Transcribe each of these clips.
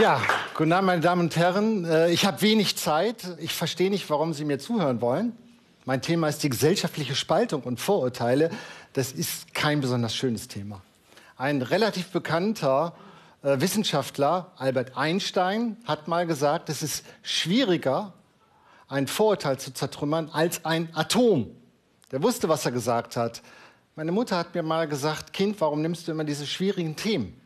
Ja, guten Abend, meine Damen und Herren. Äh, ich habe wenig Zeit. Ich verstehe nicht, warum Sie mir zuhören wollen. Mein Thema ist die gesellschaftliche Spaltung und Vorurteile. Das ist kein besonders schönes Thema. Ein relativ bekannter äh, Wissenschaftler, Albert Einstein, hat mal gesagt, es ist schwieriger, ein Vorurteil zu zertrümmern, als ein Atom. Der wusste, was er gesagt hat. Meine Mutter hat mir mal gesagt, Kind, warum nimmst du immer diese schwierigen Themen?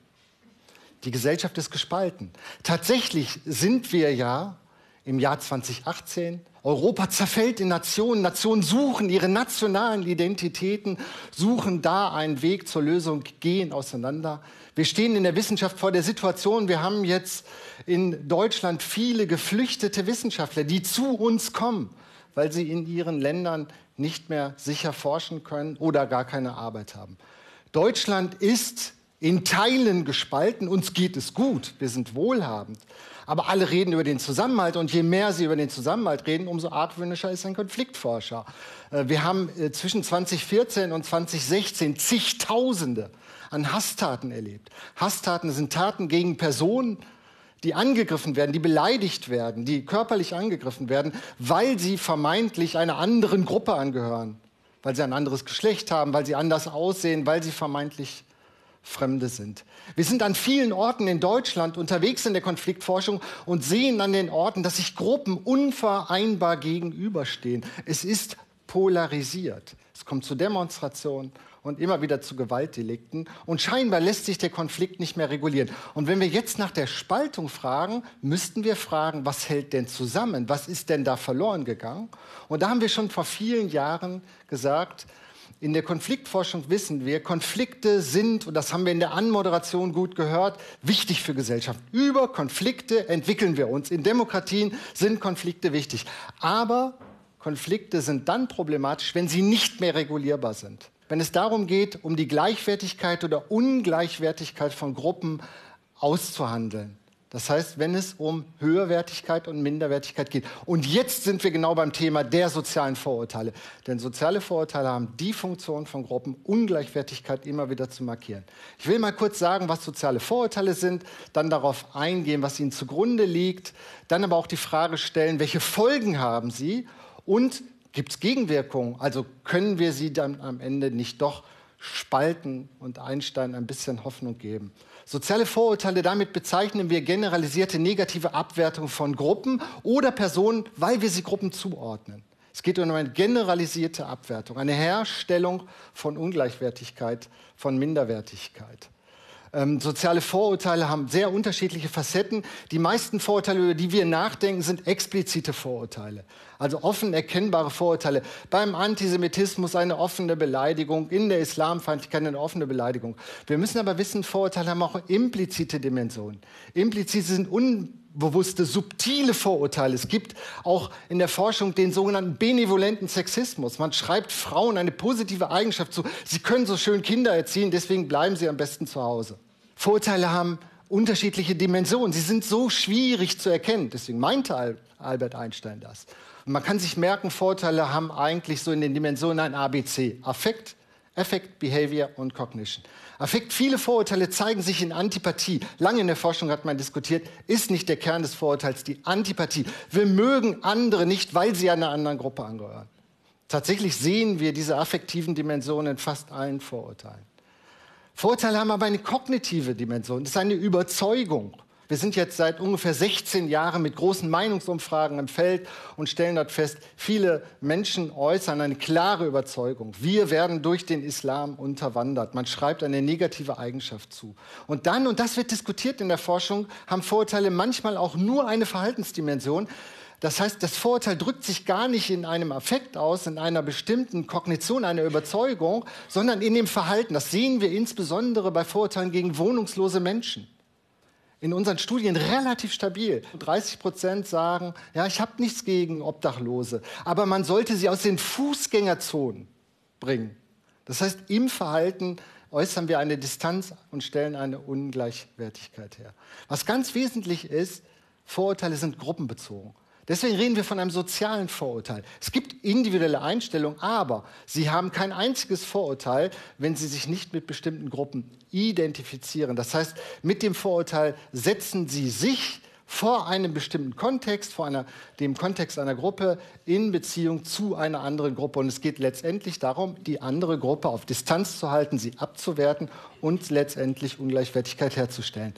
Die Gesellschaft ist gespalten. Tatsächlich sind wir ja im Jahr 2018. Europa zerfällt in Nationen. Nationen suchen ihre nationalen Identitäten, suchen da einen Weg zur Lösung, gehen auseinander. Wir stehen in der Wissenschaft vor der Situation, wir haben jetzt in Deutschland viele geflüchtete Wissenschaftler, die zu uns kommen, weil sie in ihren Ländern nicht mehr sicher forschen können oder gar keine Arbeit haben. Deutschland ist in Teilen gespalten. Uns geht es gut, wir sind wohlhabend. Aber alle reden über den Zusammenhalt und je mehr sie über den Zusammenhalt reden, umso argwöhnischer ist ein Konfliktforscher. Äh, wir haben äh, zwischen 2014 und 2016 zigtausende an Hasstaten erlebt. Hasstaten sind Taten gegen Personen, die angegriffen werden, die beleidigt werden, die körperlich angegriffen werden, weil sie vermeintlich einer anderen Gruppe angehören, weil sie ein anderes Geschlecht haben, weil sie anders aussehen, weil sie vermeintlich Fremde sind. Wir sind an vielen Orten in Deutschland unterwegs in der Konfliktforschung und sehen an den Orten, dass sich Gruppen unvereinbar gegenüberstehen. Es ist polarisiert. Es kommt zu Demonstrationen und immer wieder zu Gewaltdelikten. Und scheinbar lässt sich der Konflikt nicht mehr regulieren. Und wenn wir jetzt nach der Spaltung fragen, müssten wir fragen, was hält denn zusammen? Was ist denn da verloren gegangen? Und da haben wir schon vor vielen Jahren gesagt, in der Konfliktforschung wissen wir, Konflikte sind, und das haben wir in der Anmoderation gut gehört, wichtig für Gesellschaft. Über Konflikte entwickeln wir uns. In Demokratien sind Konflikte wichtig. Aber Konflikte sind dann problematisch, wenn sie nicht mehr regulierbar sind. Wenn es darum geht, um die Gleichwertigkeit oder Ungleichwertigkeit von Gruppen auszuhandeln. Das heißt, wenn es um Höherwertigkeit und Minderwertigkeit geht. Und jetzt sind wir genau beim Thema der sozialen Vorurteile. Denn soziale Vorurteile haben die Funktion von Gruppen, Ungleichwertigkeit immer wieder zu markieren. Ich will mal kurz sagen, was soziale Vorurteile sind, dann darauf eingehen, was ihnen zugrunde liegt, dann aber auch die Frage stellen, welche Folgen haben sie und gibt es Gegenwirkungen? Also können wir sie dann am Ende nicht doch spalten und Einstein ein bisschen Hoffnung geben? Soziale Vorurteile, damit bezeichnen wir generalisierte negative Abwertung von Gruppen oder Personen, weil wir sie Gruppen zuordnen. Es geht um eine generalisierte Abwertung, eine Herstellung von Ungleichwertigkeit, von Minderwertigkeit. Ähm, soziale Vorurteile haben sehr unterschiedliche Facetten. Die meisten Vorurteile, über die wir nachdenken, sind explizite Vorurteile. Also offen erkennbare Vorurteile. Beim Antisemitismus eine offene Beleidigung, in der Islamfeindlichkeit eine offene Beleidigung. Wir müssen aber wissen, Vorurteile haben auch implizite Dimensionen. Implizite sind unbewusste, subtile Vorurteile. Es gibt auch in der Forschung den sogenannten benevolenten Sexismus. Man schreibt Frauen eine positive Eigenschaft zu. Sie können so schön Kinder erziehen, deswegen bleiben sie am besten zu Hause. Vorurteile haben unterschiedliche Dimensionen. Sie sind so schwierig zu erkennen. Deswegen meinte Albert Einstein das. Und man kann sich merken, Vorurteile haben eigentlich so in den Dimensionen ein ABC. Affekt, Affect, Behavior und Cognition. Affekt, viele Vorurteile zeigen sich in Antipathie. Lange in der Forschung hat man diskutiert, ist nicht der Kern des Vorurteils die Antipathie. Wir mögen andere nicht, weil sie einer anderen Gruppe angehören. Tatsächlich sehen wir diese affektiven Dimensionen in fast allen Vorurteilen. Vorurteile haben aber eine kognitive Dimension. Das ist eine Überzeugung. Wir sind jetzt seit ungefähr 16 Jahren mit großen Meinungsumfragen im Feld und stellen dort fest, viele Menschen äußern eine klare Überzeugung. Wir werden durch den Islam unterwandert. Man schreibt eine negative Eigenschaft zu. Und dann, und das wird diskutiert in der Forschung, haben Vorurteile manchmal auch nur eine Verhaltensdimension. Das heißt, das Vorurteil drückt sich gar nicht in einem Affekt aus, in einer bestimmten Kognition, einer Überzeugung, sondern in dem Verhalten. Das sehen wir insbesondere bei Vorurteilen gegen wohnungslose Menschen in unseren Studien relativ stabil. 30 Prozent sagen, ja, ich habe nichts gegen Obdachlose, aber man sollte sie aus den Fußgängerzonen bringen. Das heißt, im Verhalten äußern wir eine Distanz und stellen eine Ungleichwertigkeit her. Was ganz wesentlich ist, Vorurteile sind gruppenbezogen. Deswegen reden wir von einem sozialen Vorurteil. Es gibt individuelle Einstellungen, aber sie haben kein einziges Vorurteil, wenn sie sich nicht mit bestimmten Gruppen identifizieren. Das heißt, mit dem Vorurteil setzen sie sich vor einem bestimmten Kontext, vor einer, dem Kontext einer Gruppe in Beziehung zu einer anderen Gruppe. Und es geht letztendlich darum, die andere Gruppe auf Distanz zu halten, sie abzuwerten und letztendlich Ungleichwertigkeit herzustellen.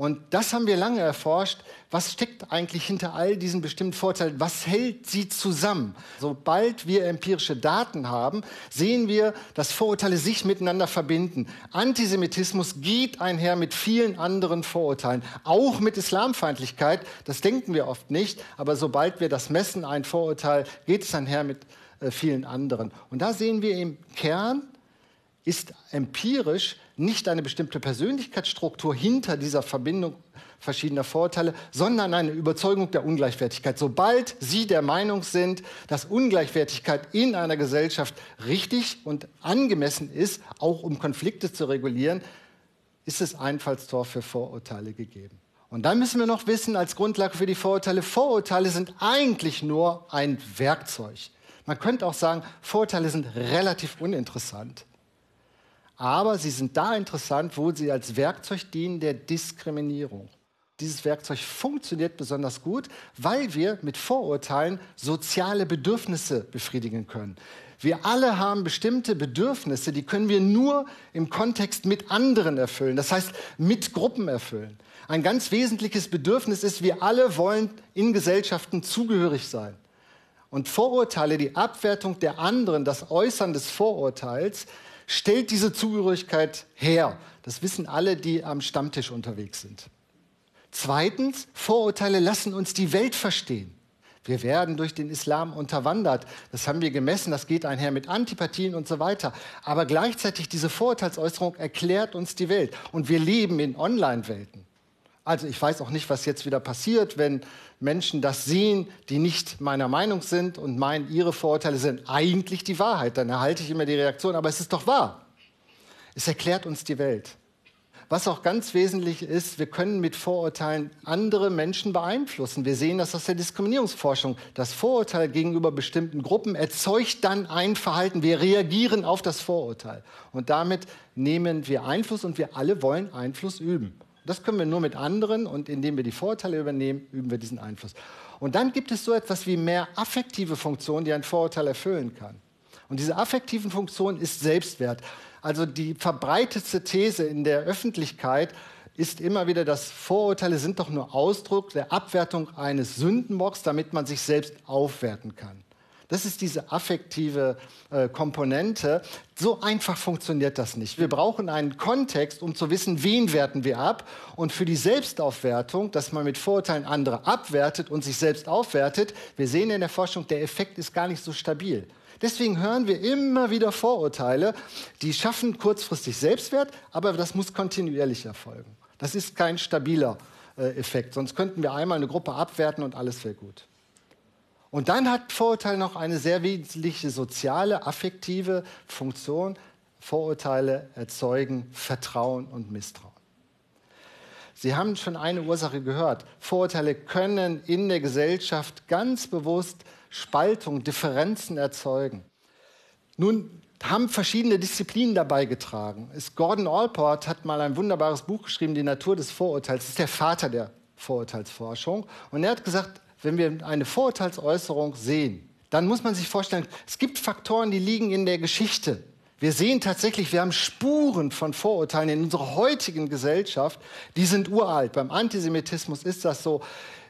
Und das haben wir lange erforscht. Was steckt eigentlich hinter all diesen bestimmten Vorteilen? Was hält sie zusammen? Sobald wir empirische Daten haben, sehen wir, dass Vorurteile sich miteinander verbinden. Antisemitismus geht einher mit vielen anderen Vorurteilen, auch mit Islamfeindlichkeit. Das denken wir oft nicht, aber sobald wir das messen, ein Vorurteil, geht es einher mit äh, vielen anderen. Und da sehen wir im Kern, ist empirisch nicht eine bestimmte Persönlichkeitsstruktur hinter dieser Verbindung verschiedener Vorteile, sondern eine Überzeugung der Ungleichwertigkeit. Sobald Sie der Meinung sind, dass Ungleichwertigkeit in einer Gesellschaft richtig und angemessen ist, auch um Konflikte zu regulieren, ist es Einfallstor für Vorurteile gegeben. Und dann müssen wir noch wissen, als Grundlage für die Vorurteile, Vorurteile sind eigentlich nur ein Werkzeug. Man könnte auch sagen, Vorurteile sind relativ uninteressant aber sie sind da interessant, wo sie als Werkzeug dienen der Diskriminierung. Dieses Werkzeug funktioniert besonders gut, weil wir mit Vorurteilen soziale Bedürfnisse befriedigen können. Wir alle haben bestimmte Bedürfnisse, die können wir nur im Kontext mit anderen erfüllen, das heißt mit Gruppen erfüllen. Ein ganz wesentliches Bedürfnis ist, wir alle wollen in Gesellschaften zugehörig sein. Und Vorurteile, die Abwertung der anderen, das Äußern des Vorurteils, stellt diese Zugehörigkeit her. Das wissen alle, die am Stammtisch unterwegs sind. Zweitens, Vorurteile lassen uns die Welt verstehen. Wir werden durch den Islam unterwandert. Das haben wir gemessen. Das geht einher mit Antipathien und so weiter. Aber gleichzeitig diese Vorurteilsäußerung erklärt uns die Welt. Und wir leben in Online-Welten. Also ich weiß auch nicht, was jetzt wieder passiert, wenn Menschen das sehen, die nicht meiner Meinung sind und meinen, ihre Vorurteile sind eigentlich die Wahrheit. Dann erhalte ich immer die Reaktion, aber es ist doch wahr. Es erklärt uns die Welt. Was auch ganz wesentlich ist, wir können mit Vorurteilen andere Menschen beeinflussen. Wir sehen das aus der Diskriminierungsforschung. Das Vorurteil gegenüber bestimmten Gruppen erzeugt dann ein Verhalten. Wir reagieren auf das Vorurteil. Und damit nehmen wir Einfluss und wir alle wollen Einfluss üben. Das können wir nur mit anderen und indem wir die Vorurteile übernehmen, üben wir diesen Einfluss. Und dann gibt es so etwas wie mehr affektive Funktionen, die ein Vorurteil erfüllen kann. Und diese affektiven Funktion ist Selbstwert. Also die verbreitetste These in der Öffentlichkeit ist immer wieder, dass Vorurteile sind doch nur Ausdruck der Abwertung eines Sündenbocks, damit man sich selbst aufwerten kann. Das ist diese affektive äh, Komponente. So einfach funktioniert das nicht. Wir brauchen einen Kontext, um zu wissen, wen werten wir ab. Und für die Selbstaufwertung, dass man mit Vorurteilen andere abwertet und sich selbst aufwertet, wir sehen in der Forschung, der Effekt ist gar nicht so stabil. Deswegen hören wir immer wieder Vorurteile, die schaffen kurzfristig Selbstwert, aber das muss kontinuierlich erfolgen. Das ist kein stabiler äh, Effekt, sonst könnten wir einmal eine Gruppe abwerten und alles wäre gut. Und dann hat Vorurteil noch eine sehr wesentliche soziale, affektive Funktion. Vorurteile erzeugen Vertrauen und Misstrauen. Sie haben schon eine Ursache gehört. Vorurteile können in der Gesellschaft ganz bewusst Spaltung, Differenzen erzeugen. Nun haben verschiedene Disziplinen dabei getragen. Gordon Allport hat mal ein wunderbares Buch geschrieben, Die Natur des Vorurteils. Das ist der Vater der Vorurteilsforschung. Und er hat gesagt, wenn wir eine Vorurteilsäußerung sehen, dann muss man sich vorstellen, es gibt Faktoren, die liegen in der Geschichte. Wir sehen tatsächlich, wir haben Spuren von Vorurteilen in unserer heutigen Gesellschaft, die sind uralt. Beim Antisemitismus ist das so.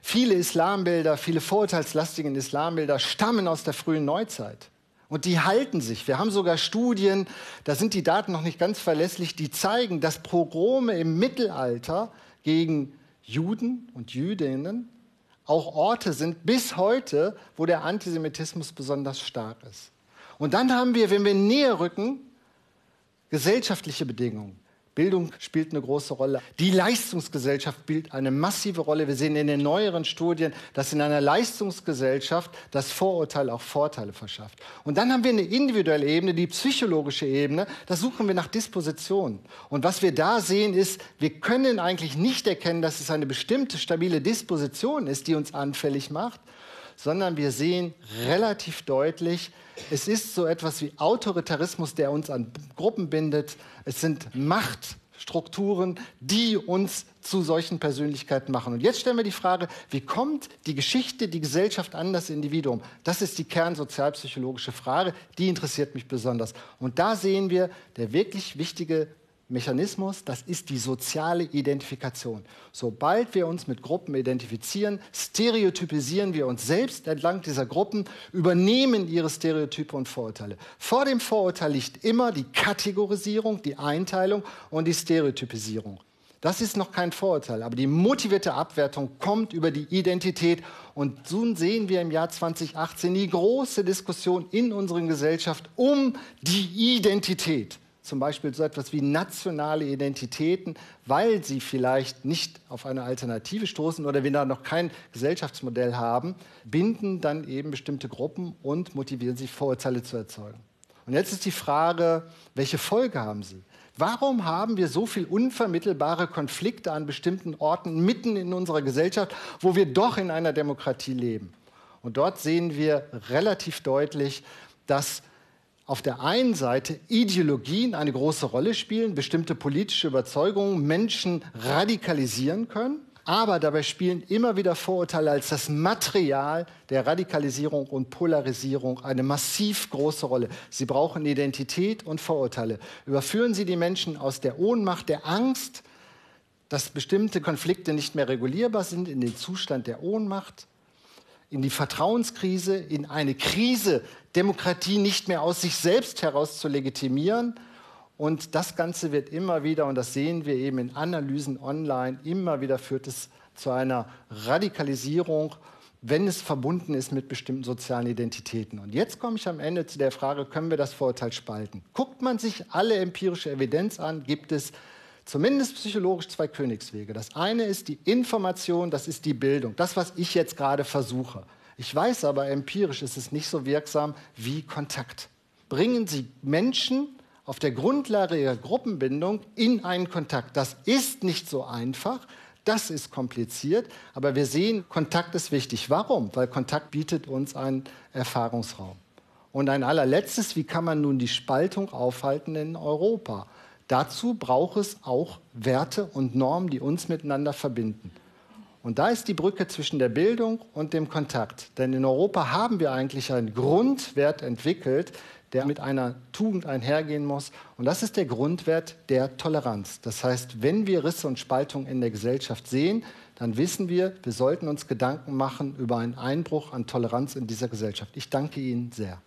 Viele Islambilder, viele vorurteilslastigen Islambilder stammen aus der frühen Neuzeit. Und die halten sich. Wir haben sogar Studien, da sind die Daten noch nicht ganz verlässlich, die zeigen, dass Pogrome im Mittelalter gegen Juden und Jüdinnen auch Orte sind bis heute, wo der Antisemitismus besonders stark ist. Und dann haben wir, wenn wir näher rücken, gesellschaftliche Bedingungen. Bildung spielt eine große Rolle. Die Leistungsgesellschaft spielt eine massive Rolle. Wir sehen in den neueren Studien, dass in einer Leistungsgesellschaft das Vorurteil auch Vorteile verschafft. Und dann haben wir eine individuelle Ebene, die psychologische Ebene. Da suchen wir nach Dispositionen. Und was wir da sehen, ist, wir können eigentlich nicht erkennen, dass es eine bestimmte stabile Disposition ist, die uns anfällig macht, sondern wir sehen relativ deutlich, es ist so etwas wie Autoritarismus, der uns an Gruppen bindet. Es sind Machtstrukturen, die uns zu solchen Persönlichkeiten machen. Und jetzt stellen wir die Frage, wie kommt die Geschichte, die Gesellschaft an das Individuum? Das ist die kernsozialpsychologische Frage, die interessiert mich besonders. Und da sehen wir, der wirklich wichtige Mechanismus, das ist die soziale Identifikation. Sobald wir uns mit Gruppen identifizieren, stereotypisieren wir uns selbst entlang dieser Gruppen, übernehmen ihre Stereotype und Vorurteile. Vor dem Vorurteil liegt immer die Kategorisierung, die Einteilung und die Stereotypisierung. Das ist noch kein Vorurteil, aber die motivierte Abwertung kommt über die Identität. Und nun sehen wir im Jahr 2018 die große Diskussion in unserer Gesellschaft um die Identität zum Beispiel so etwas wie nationale Identitäten, weil sie vielleicht nicht auf eine Alternative stoßen oder wir da noch kein Gesellschaftsmodell haben, binden dann eben bestimmte Gruppen und motivieren sie, Vorurteile zu erzeugen. Und jetzt ist die Frage, welche Folge haben sie? Warum haben wir so viel unvermittelbare Konflikte an bestimmten Orten mitten in unserer Gesellschaft, wo wir doch in einer Demokratie leben? Und dort sehen wir relativ deutlich, dass auf der einen Seite Ideologien eine große Rolle spielen, bestimmte politische Überzeugungen Menschen radikalisieren können, aber dabei spielen immer wieder Vorurteile als das Material der Radikalisierung und Polarisierung eine massiv große Rolle. Sie brauchen Identität und Vorurteile. Überführen Sie die Menschen aus der Ohnmacht, der Angst, dass bestimmte Konflikte nicht mehr regulierbar sind, in den Zustand der Ohnmacht, in die Vertrauenskrise, in eine Krise, Demokratie nicht mehr aus sich selbst heraus zu legitimieren. Und das Ganze wird immer wieder, und das sehen wir eben in Analysen online, immer wieder führt es zu einer Radikalisierung, wenn es verbunden ist mit bestimmten sozialen Identitäten. Und jetzt komme ich am Ende zu der Frage, können wir das Vorurteil spalten? Guckt man sich alle empirische Evidenz an, gibt es zumindest psychologisch zwei Königswege. Das eine ist die Information, das ist die Bildung, das, was ich jetzt gerade versuche. Ich weiß aber, empirisch ist es nicht so wirksam wie Kontakt. Bringen Sie Menschen auf der Grundlage ihrer Gruppenbindung in einen Kontakt. Das ist nicht so einfach, das ist kompliziert, aber wir sehen, Kontakt ist wichtig. Warum? Weil Kontakt bietet uns einen Erfahrungsraum. Und ein allerletztes, wie kann man nun die Spaltung aufhalten in Europa? Dazu braucht es auch Werte und Normen, die uns miteinander verbinden. Und da ist die Brücke zwischen der Bildung und dem Kontakt. Denn in Europa haben wir eigentlich einen Grundwert entwickelt, der mit einer Tugend einhergehen muss. Und das ist der Grundwert der Toleranz. Das heißt, wenn wir Risse und Spaltung in der Gesellschaft sehen, dann wissen wir, wir sollten uns Gedanken machen über einen Einbruch an Toleranz in dieser Gesellschaft. Ich danke Ihnen sehr.